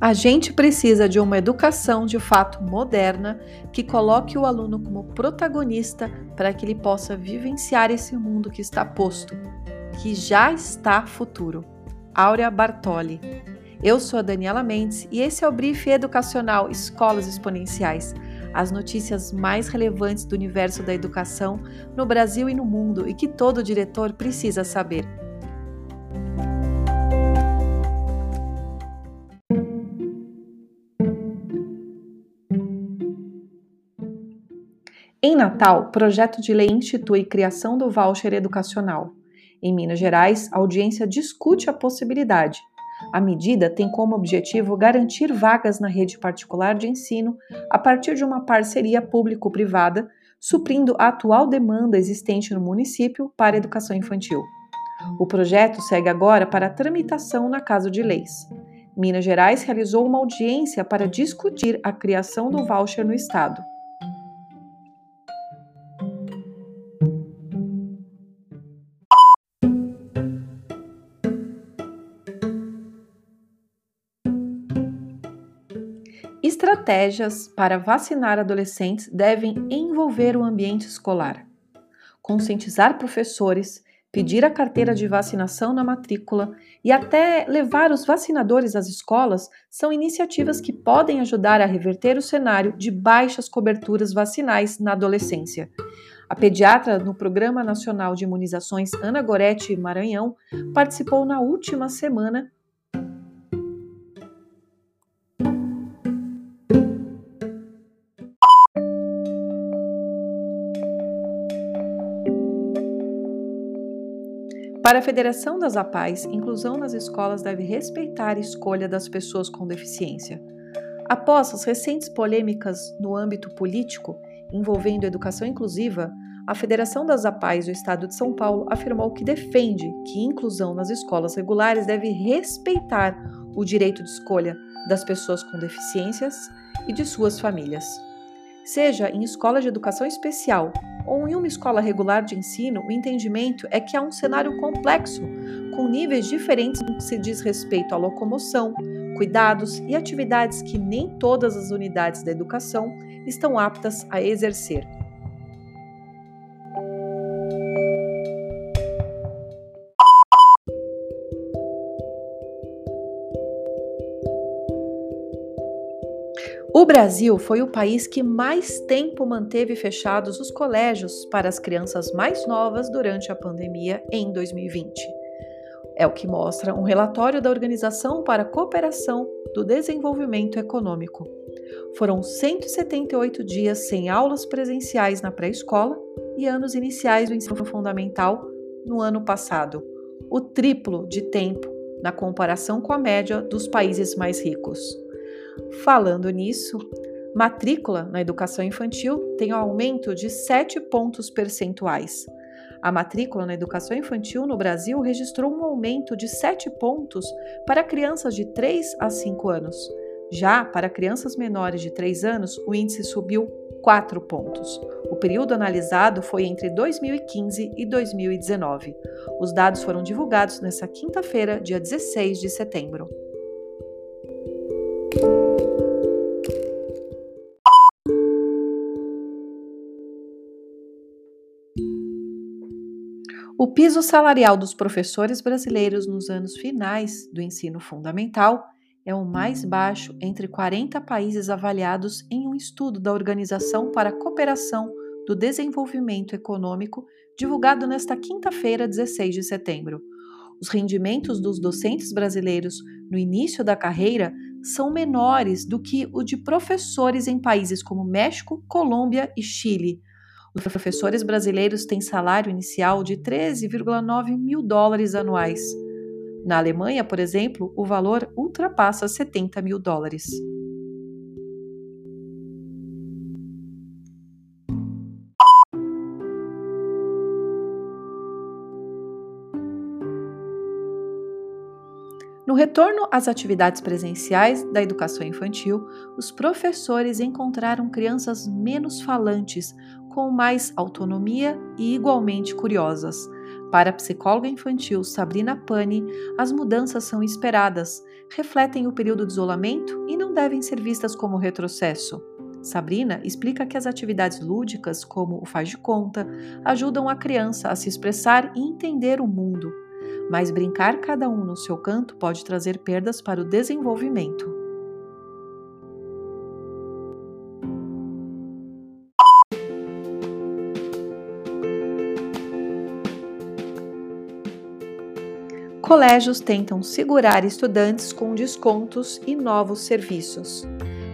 A gente precisa de uma educação de fato moderna que coloque o aluno como protagonista para que ele possa vivenciar esse mundo que está posto, que já está futuro. Áurea Bartoli. Eu sou a Daniela Mendes e esse é o Brief Educacional Escolas Exponenciais. As notícias mais relevantes do universo da educação no Brasil e no mundo e que todo diretor precisa saber. Em Natal, projeto de lei institui criação do voucher educacional. Em Minas Gerais, a audiência discute a possibilidade. A medida tem como objetivo garantir vagas na rede particular de ensino a partir de uma parceria público-privada, suprindo a atual demanda existente no município para educação infantil. O projeto segue agora para tramitação na Casa de Leis. Minas Gerais realizou uma audiência para discutir a criação do voucher no estado. Estratégias para vacinar adolescentes devem envolver o ambiente escolar. Conscientizar professores, pedir a carteira de vacinação na matrícula e até levar os vacinadores às escolas são iniciativas que podem ajudar a reverter o cenário de baixas coberturas vacinais na adolescência. A pediatra no Programa Nacional de Imunizações Ana Goretti Maranhão participou na última semana Para a Federação das APAES, inclusão nas escolas deve respeitar a escolha das pessoas com deficiência. Após as recentes polêmicas no âmbito político envolvendo educação inclusiva, a Federação das APAES do Estado de São Paulo afirmou que defende que inclusão nas escolas regulares deve respeitar o direito de escolha das pessoas com deficiências e de suas famílias. Seja em escola de educação especial ou em uma escola regular de ensino, o entendimento é que há um cenário complexo, com níveis diferentes no que se diz respeito à locomoção, cuidados e atividades que nem todas as unidades da educação estão aptas a exercer. O Brasil foi o país que mais tempo manteve fechados os colégios para as crianças mais novas durante a pandemia em 2020. É o que mostra um relatório da Organização para a Cooperação do Desenvolvimento Econômico. Foram 178 dias sem aulas presenciais na pré-escola e anos iniciais do ensino fundamental no ano passado, o triplo de tempo na comparação com a média dos países mais ricos. Falando nisso, matrícula na educação infantil tem um aumento de 7 pontos percentuais. A matrícula na educação infantil no Brasil registrou um aumento de 7 pontos para crianças de 3 a 5 anos. Já para crianças menores de 3 anos, o índice subiu 4 pontos. O período analisado foi entre 2015 e 2019. Os dados foram divulgados nesta quinta-feira, dia 16 de setembro. O piso salarial dos professores brasileiros nos anos finais do ensino fundamental é o mais baixo entre 40 países avaliados em um estudo da Organização para a Cooperação do Desenvolvimento Econômico, divulgado nesta quinta-feira, 16 de setembro. Os rendimentos dos docentes brasileiros no início da carreira são menores do que o de professores em países como México, Colômbia e Chile os professores brasileiros têm salário inicial de 13,9 mil dólares anuais. Na Alemanha, por exemplo, o valor ultrapassa 70 mil dólares. No retorno às atividades presenciais da educação infantil, os professores encontraram crianças menos falantes, com mais autonomia e igualmente curiosas. Para a psicóloga infantil Sabrina Pani, as mudanças são esperadas, refletem o período de isolamento e não devem ser vistas como retrocesso. Sabrina explica que as atividades lúdicas, como o faz de conta, ajudam a criança a se expressar e entender o mundo. Mas brincar cada um no seu canto pode trazer perdas para o desenvolvimento. Colégios tentam segurar estudantes com descontos e novos serviços.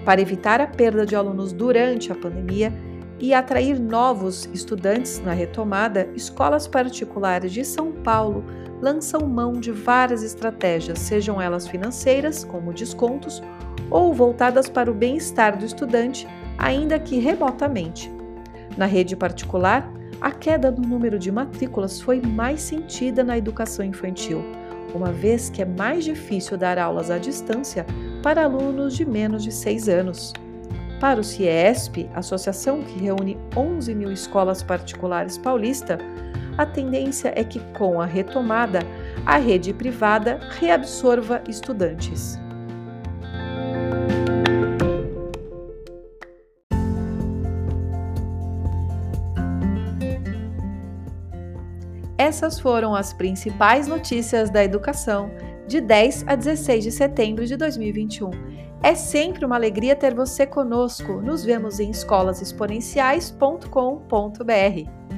Para evitar a perda de alunos durante a pandemia e atrair novos estudantes na retomada, escolas particulares de São Paulo lançam mão de várias estratégias, sejam elas financeiras, como descontos, ou voltadas para o bem-estar do estudante, ainda que remotamente. Na rede particular, a queda do número de matrículas foi mais sentida na educação infantil uma vez que é mais difícil dar aulas à distância para alunos de menos de 6 anos. Para o CIESP, associação que reúne 11 mil escolas particulares paulista, a tendência é que, com a retomada, a rede privada reabsorva estudantes. Essas foram as principais notícias da educação de 10 a 16 de setembro de 2021. É sempre uma alegria ter você conosco. Nos vemos em escolasexponenciais.com.br.